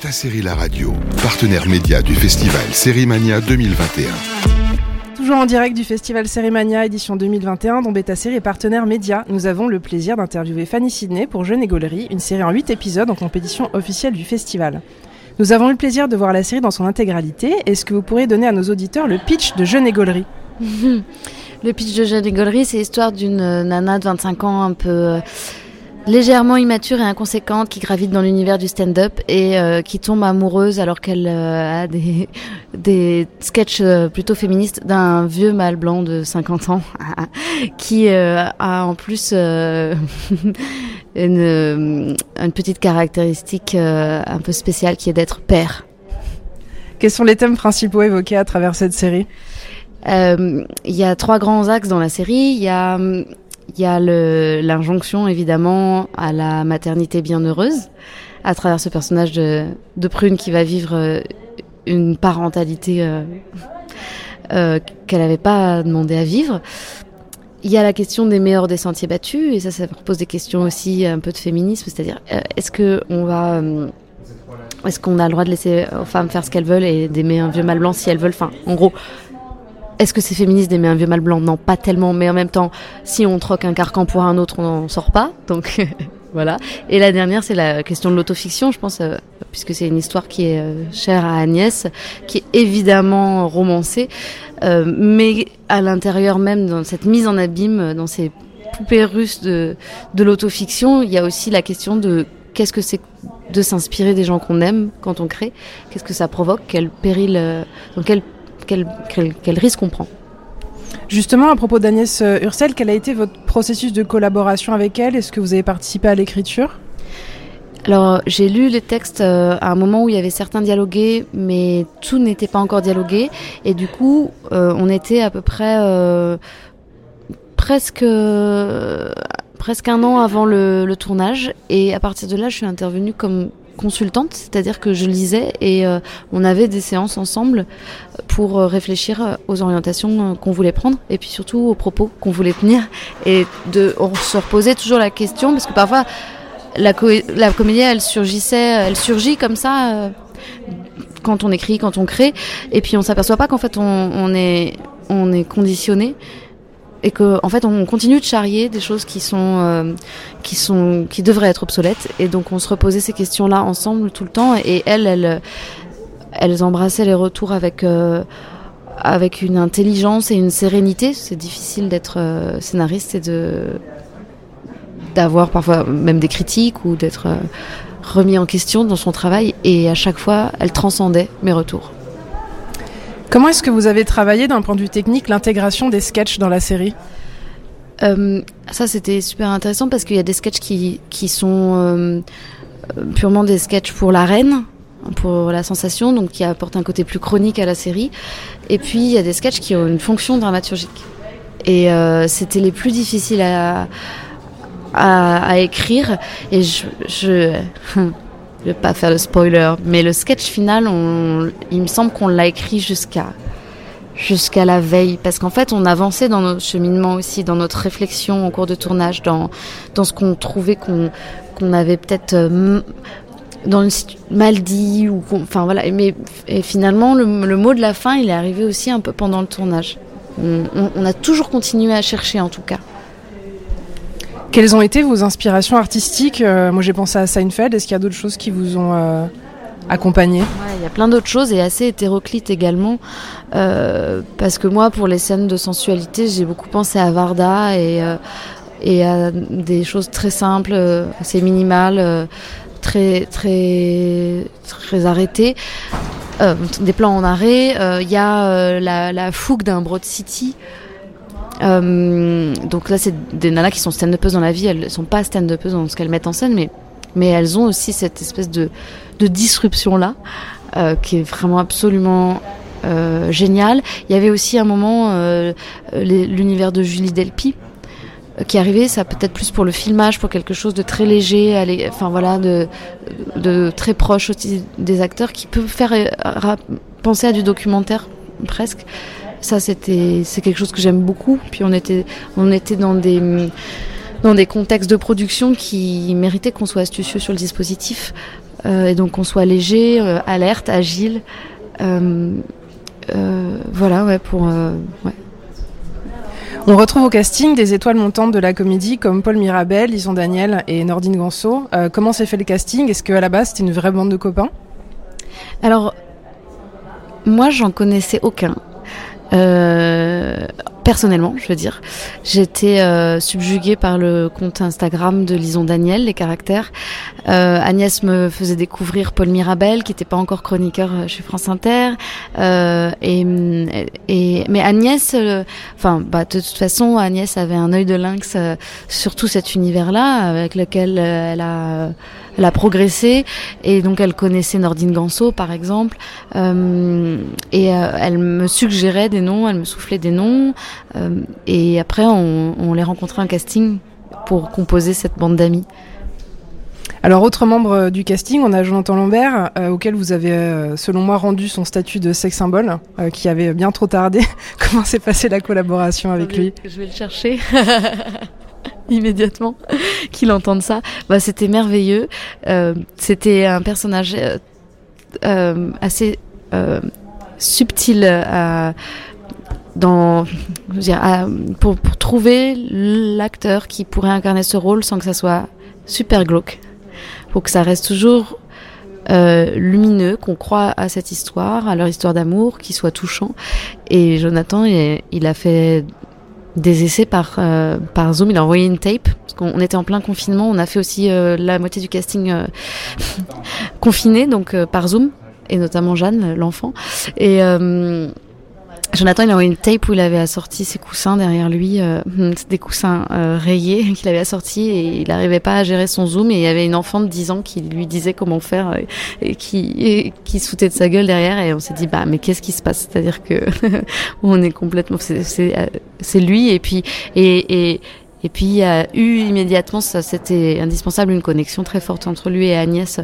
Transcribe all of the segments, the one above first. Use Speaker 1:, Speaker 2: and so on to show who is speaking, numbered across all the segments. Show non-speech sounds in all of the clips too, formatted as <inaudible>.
Speaker 1: Beta Série La Radio, partenaire média du festival Sérimania 2021.
Speaker 2: Toujours en direct du festival Sérimania édition 2021 dont Beta Série est partenaire média, nous avons le plaisir d'interviewer Fanny Sidney pour Jeune et Gaulerie, une série en 8 épisodes en compétition officielle du festival. Nous avons eu le plaisir de voir la série dans son intégralité. Est-ce que vous pourriez donner à nos auditeurs le pitch de Jeune et Gaulerie? <laughs>
Speaker 3: Le pitch de Jeune et Gaulerie, c'est l'histoire d'une nana de 25 ans un peu euh, légèrement immature et inconséquente qui gravite dans l'univers du stand-up et euh, qui tombe amoureuse alors qu'elle euh, a des, <laughs> des sketchs euh, plutôt féministes d'un vieux mâle blanc de 50 ans <laughs> qui a en plus <laughs> une, une petite caractéristique un peu spéciale qui est d'être père.
Speaker 2: Quels sont les thèmes principaux évoqués à travers cette série?
Speaker 3: Il y a trois grands axes dans la série. Il y a il y a l'injonction évidemment à la maternité bienheureuse à travers ce personnage de, Prune qui va vivre euh, une parentalité euh, <laughs> euh, qu'elle n'avait pas demandé à vivre. Il y a la question des meilleurs des sentiers battus et ça, ça pose des questions aussi un peu de féminisme, c'est-à-dire est-ce que on va est-ce qu'on a le droit de laisser aux femmes faire ce qu'elles veulent et d'aimer un vieux mal blanc si elles veulent? Enfin, en gros, est-ce que c'est féministe d'aimer un vieux mal blanc? Non, pas tellement, mais en même temps, si on troque un carcan pour un autre, on n'en sort pas. Donc <laughs> voilà. Et la dernière, c'est la question de l'autofiction, je pense, euh, puisque c'est une histoire qui est euh, chère à Agnès, qui est évidemment romancée, euh, mais à l'intérieur même, dans cette mise en abîme, dans ces poupées russes de, de l'autofiction, il y a aussi la question de qu'est-ce que c'est de s'inspirer des gens qu'on aime quand on crée, qu'est-ce que ça provoque, quel péril, dans quel, risque on prend.
Speaker 2: Justement, à propos d'Agnès euh, Ursel, quel a été votre processus de collaboration avec elle? Est-ce que vous avez participé à l'écriture?
Speaker 3: Alors, j'ai lu les textes euh, à un moment où il y avait certains dialogués, mais tout n'était pas encore dialogué. Et du coup, euh, on était à peu près presque presque un an avant le, le, tournage. Et à partir de là, je suis intervenue comme consultante, c'est-à-dire que je lisais et euh, on avait des séances ensemble pour euh, réfléchir euh, aux orientations qu'on voulait prendre et puis surtout aux propos qu'on voulait tenir et de on se reposait toujours la question parce que parfois la, la comédie elle surgissait, elle surgit comme ça quand on écrit, quand on crée et puis on s'aperçoit pas qu'en fait on, est on est conditionné et que en fait on continue de charrier des choses qui sont euh, qui sont qui devraient être obsolètes. Et donc on se reposait ces questions là ensemble tout le temps. Et elles elles elles embrassaient les retours avec euh, avec une intelligence et une sérénité. C'est difficile d'être euh, scénariste et de d'avoir parfois même des critiques ou d'être remis en question dans son travail. Et à chaque fois elle transcendait mes retours
Speaker 2: Comment est-ce que vous avez travaillé d'un point de vue technique l'intégration des sketchs dans la série?
Speaker 3: Euh, Ça, c'était super intéressant parce qu'il y a des sketchs qui, qui sont euh, purement des sketchs pour la reine, pour la sensation, donc qui apportent un côté plus chronique à la série. Et puis, il y a des sketchs qui ont une fonction dramaturgique. Et euh, c'était les plus difficiles à, à, écrire. Et je <laughs> je vais pas faire le spoiler, mais le sketch final, il me semble qu'on l'a écrit jusqu'à jusqu'à la veille, parce qu'en fait, on avançait dans notre cheminement aussi, dans notre réflexion au cours de tournage, dans dans ce qu'on trouvait qu'on qu'on avait peut-être euh, mal dit ou enfin voilà. Mais et finalement, le, mot de la fin, il est arrivé aussi un peu pendant le tournage. on a toujours continué à chercher, en tout cas.
Speaker 2: Quelles ont été vos inspirations artistiques euh, Moi j'ai pensé à Seinfeld, est-ce qu'il y a d'autres choses qui vous ont euh, accompagné?
Speaker 3: Il y a plein d'autres choses et assez hétéroclites également. Euh, parce que moi pour les scènes de sensualité j'ai beaucoup pensé à Varda et, à des choses très simples, assez minimales, très, très, très arrêtées. des plans en arrêt. Il y a la, fougue d'un Broad City euh, donc là, c'est des nanas qui sont stand-upeuses dans la vie. Elles sont pas stand-upeuses dans ce qu'elles mettent en scène, mais, mais elles ont aussi cette espèce de, de disruption-là, euh, qui est vraiment absolument euh, géniale. Il y avait aussi un moment l'univers de Julie Delpy qui arrivait, ça peut-être plus pour le filmage, pour quelque chose de très léger, enfin voilà, de, de très proche aussi des acteurs, qui peut faire penser à du documentaire presque. Ça, c'était, c'est quelque chose que j'aime beaucoup. Puis on était, on était dans des, dans des contextes de production qui méritaient qu'on soit astucieux sur le dispositif et donc qu'on soit léger, alerte, agile. voilà, ouais, pour. Ouais.
Speaker 2: On retrouve au casting des étoiles montantes de la comédie comme Paul Mirabel, Lison Daniel et Nordine Ganso. Euh, comment s'est fait le casting? Est-ce qu'à la base c'était une vraie bande de copains?
Speaker 3: Alors, moi j'en connaissais aucun. Euh, personnellement, je veux dire. J'étais euh, subjuguée par le compte Instagram de Lison Daniel, les caractères. Euh, Agnès me faisait découvrir Paul Mirabel, qui n'était pas encore chroniqueur euh, chez France Inter. Euh, et, et, mais Agnès, enfin, bah, de toute façon, Agnès avait un œil de lynx sur tout cet univers-là, avec lequel elle a elle a progressé et donc elle connaissait Nordine Ganso par exemple euh, et euh, elle me suggérait des noms, elle me soufflait des noms euh, et après on, on les rencontrait en casting pour composer cette bande d'amis.
Speaker 2: Alors, autre membre du casting, on a Jonathan Lambert, euh, auquel vous avez, euh, selon moi, rendu son statut de sex symbole, euh, qui avait bien trop tardé. <laughs> Comment s'est passée la collaboration avec lui?
Speaker 3: Je vais le chercher. <laughs> <laughs> immédiatement qu'il entende ça. Bah, c'était merveilleux. Euh, c'était un personnage euh, euh assez subtil dans, pour, trouver l'acteur qui pourrait incarner ce rôle sans que ça soit super glauque. Pour que ça reste toujours lumineux, qu'on croit à cette histoire, à leur histoire d'amour, qui soit touchant. Et Jonathan, il a fait des essais par, euh, par Zoom. Il a envoyé une tape, parce qu'on était en plein confinement. On a fait aussi euh, la moitié du casting euh, <laughs> confiné, donc euh, par Zoom, et notamment Jeanne, l'enfant. Et Jonathan, il a envoyé une tape où il avait assorti ses coussins derrière lui, euh, <laughs> des coussins euh, rayés <laughs> qu'il avait assortis et il n'arrivait pas à gérer son zoom et il y avait une enfant de 10 ans qui lui disait comment faire et, et qui et, qui se de sa gueule derrière et on s'est dit bah mais qu'est-ce qui se passe? C'est-à-dire que <laughs> on est complètement c'est euh, c'est lui et puis et, et et puis il y a eu immédiatement ça c'était indispensable une connexion très forte entre lui et Agnès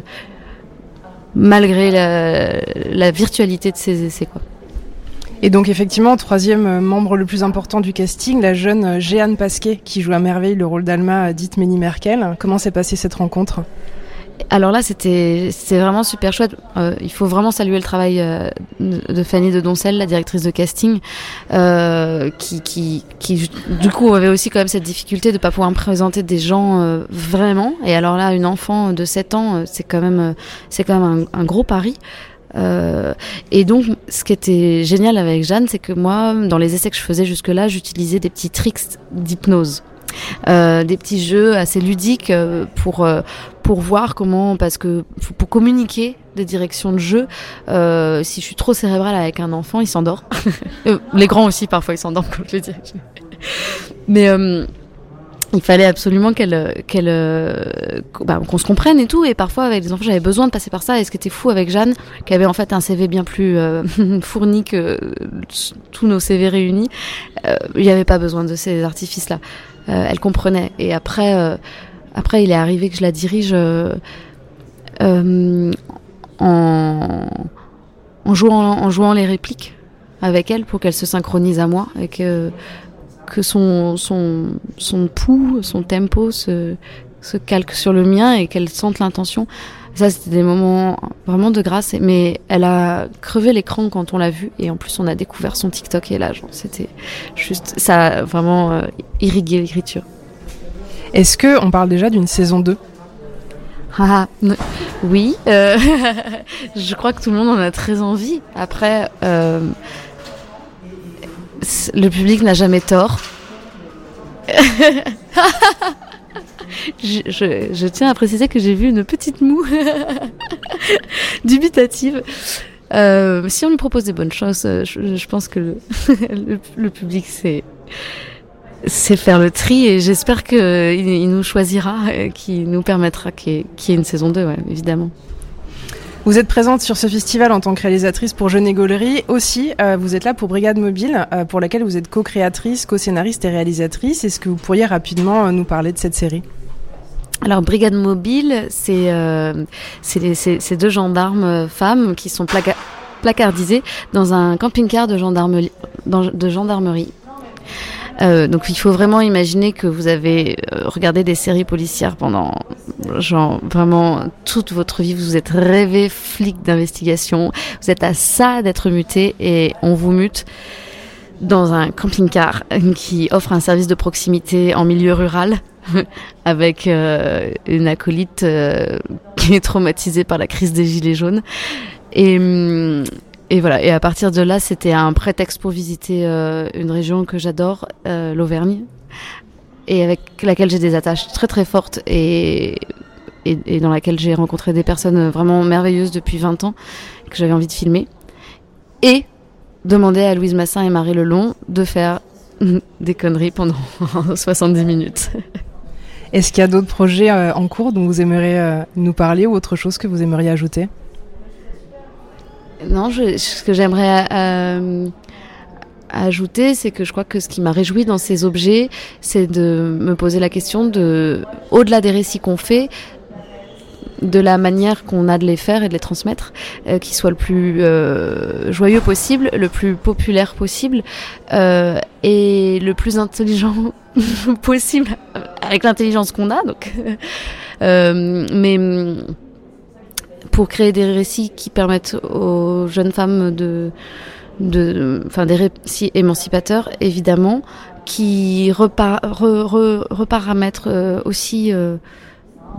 Speaker 3: malgré la, la virtualité de ces essais quoi.
Speaker 2: Et donc effectivement, troisième membre le plus important du casting, la jeune Jeanne Pasquet, qui joue à merveille le rôle d'Alma dite Ménie Merkel. Comment s'est passée cette rencontre?
Speaker 3: Alors là, c'était vraiment super chouette. Euh, il faut vraiment saluer le travail euh, de Fanny de Doncel, la directrice de casting, euh, qui, qui, qui du coup avait aussi quand même cette difficulté de pas pouvoir présenter des gens euh, vraiment. Et alors là, une enfant de 7 ans, c'est quand même quand même un gros pari. Euh, et donc, ce qui était génial avec Jeanne, c'est que moi, dans les essais que je faisais jusque-là, j'utilisais des petits tricks d'hypnose. Euh, des petits jeux assez ludiques euh, pour pour voir comment parce que pour communiquer des directions de jeu si je suis trop cérébrale avec un enfant il s'endort <laughs> les grands aussi parfois ils s'endorment comme je le dis mais il fallait absolument qu'elle qu'elle bah, qu'on se comprenne et tout. Et parfois avec les enfants j'avais besoin de passer par ça. Et ce qui était fou avec Jeanne qui avait en fait un CV bien plus euh, <laughs> fourni que tous nos CV réunis il euh, n'y avait pas besoin de ces artifices là euh, elle comprenait. Et après après il est arrivé que je la dirige en en jouant en jouant les répliques avec elle pour qu'elle se synchronise à moi et que que son, son, son pouls, son tempo se, se calque sur le mien et qu'elle sente l'intention. Ça, c'était des moments vraiment de grâce. Mais elle a crevé l'écran quand on l'a vue et en plus, on a découvert son TikTok et là, c'était juste, ça a vraiment euh, irrigué l'écriture.
Speaker 2: Est-ce que on parle déjà d'une saison 2
Speaker 3: ah, oui, euh, <laughs> je crois que tout le monde en a très envie. Après, euh, le public n'a jamais tort. je, tiens à préciser que j'ai vu une petite moue <laughs> dubitative. Euh, si on lui propose des bonnes choses, euh, je, pense que le, <laughs> public c'est faire le tri et j'espère qu'il il nous choisira, qui nous permettra qu'il y, ait une saison 2, ouais, évidemment.
Speaker 2: Vous êtes présente sur ce festival en tant que réalisatrice pour Jeune Égolerie. Aussi, euh, vous êtes là pour Brigade Mobile, euh, pour laquelle vous êtes co-créatrice, co-scénariste et réalisatrice. Est-ce que vous pourriez rapidement euh, nous parler de cette série?
Speaker 3: Alors Brigade Mobile, c'est ces deux gendarmes femmes qui sont placa placardisées dans un camping-car. De gendarmerie. Euh, donc il faut vraiment imaginer que vous avez euh, regardé des séries policières pendant genre vraiment toute votre vie, vous êtes rêvé flic d'investigation, vous êtes à ça d'être muté et on vous mute dans un camping-car qui offre un service de proximité en milieu rural <laughs> avec euh, une acolyte <laughs> qui est traumatisée par la crise des gilets jaunes. Et, hum, et voilà. Et à partir de là, c'était un prétexte pour visiter euh, une région que j'adore, l'Auvergne, et avec laquelle j'ai des attaches très très fortes et, et, et dans laquelle j'ai rencontré des personnes vraiment merveilleuses depuis 20 ans que j'avais envie de filmer. Et demander à Louise Massin et Marie Lelon de faire <laughs> des conneries pendant <laughs> 70 minutes.
Speaker 2: Est-ce qu'il y a d'autres projets euh, en cours dont vous aimeriez euh, nous parler ou autre chose que vous aimeriez ajouter?
Speaker 3: Non, je, ce que j'aimerais euh, ajouter, c'est que je crois que ce qui m'a réjoui dans ces objets, c'est de me poser la question de, au-delà des récits qu'on fait, de la manière qu'on a de les faire et de les transmettre, euh, qui soit le plus euh, joyeux possible, le plus populaire possible euh, et le plus intelligent <laughs> possible avec l'intelligence qu'on a. Donc, <laughs> euh, mais pour créer des récits qui permettent aux jeunes femmes de, enfin des récits émancipateurs évidemment, qui repar, re, euh, aussi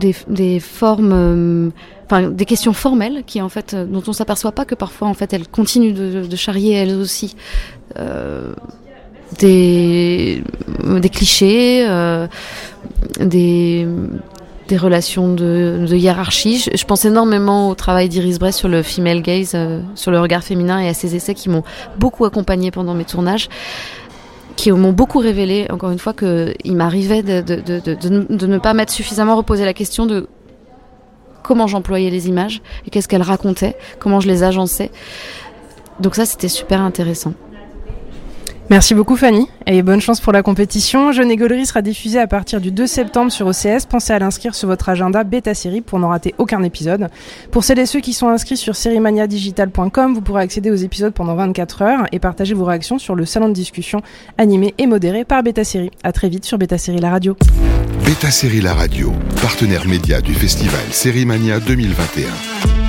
Speaker 3: des, des formes, euh, enfin des questions formelles qui en fait dont on s'aperçoit pas que parfois en fait elles continuent de, de charrier elles aussi euh, des des clichés, euh, des des relations de, hiérarchie. Je, pense énormément au travail d'Iris Bress sur le female gaze, euh, sur le regard féminin et à ses essais qui m'ont beaucoup accompagné pendant mes tournages qui m'ont beaucoup révélé, encore une fois, qu'il m'arrivait de, de, ne pas m'être suffisamment reposé la question de comment j'employais les images et qu'est-ce qu'elles racontaient, comment je les agençais. Donc ça, c'était super intéressant.
Speaker 2: Merci beaucoup Fanny et bonne chance pour la compétition. Jeune Égolerie sera diffusée à partir du 2 septembre sur OCS. Pensez à l'inscrire sur votre agenda bêta série pour n'en rater aucun épisode. Pour celles et ceux qui sont inscrits sur seriemaniadigital.com, vous pourrez accéder aux épisodes pendant 24 heures et partager vos réactions sur le salon de discussion animé et modéré par Beta Série. À très vite sur Beta Série la radio.
Speaker 1: Beta Série la radio, partenaire média du festival Série Mania 2021.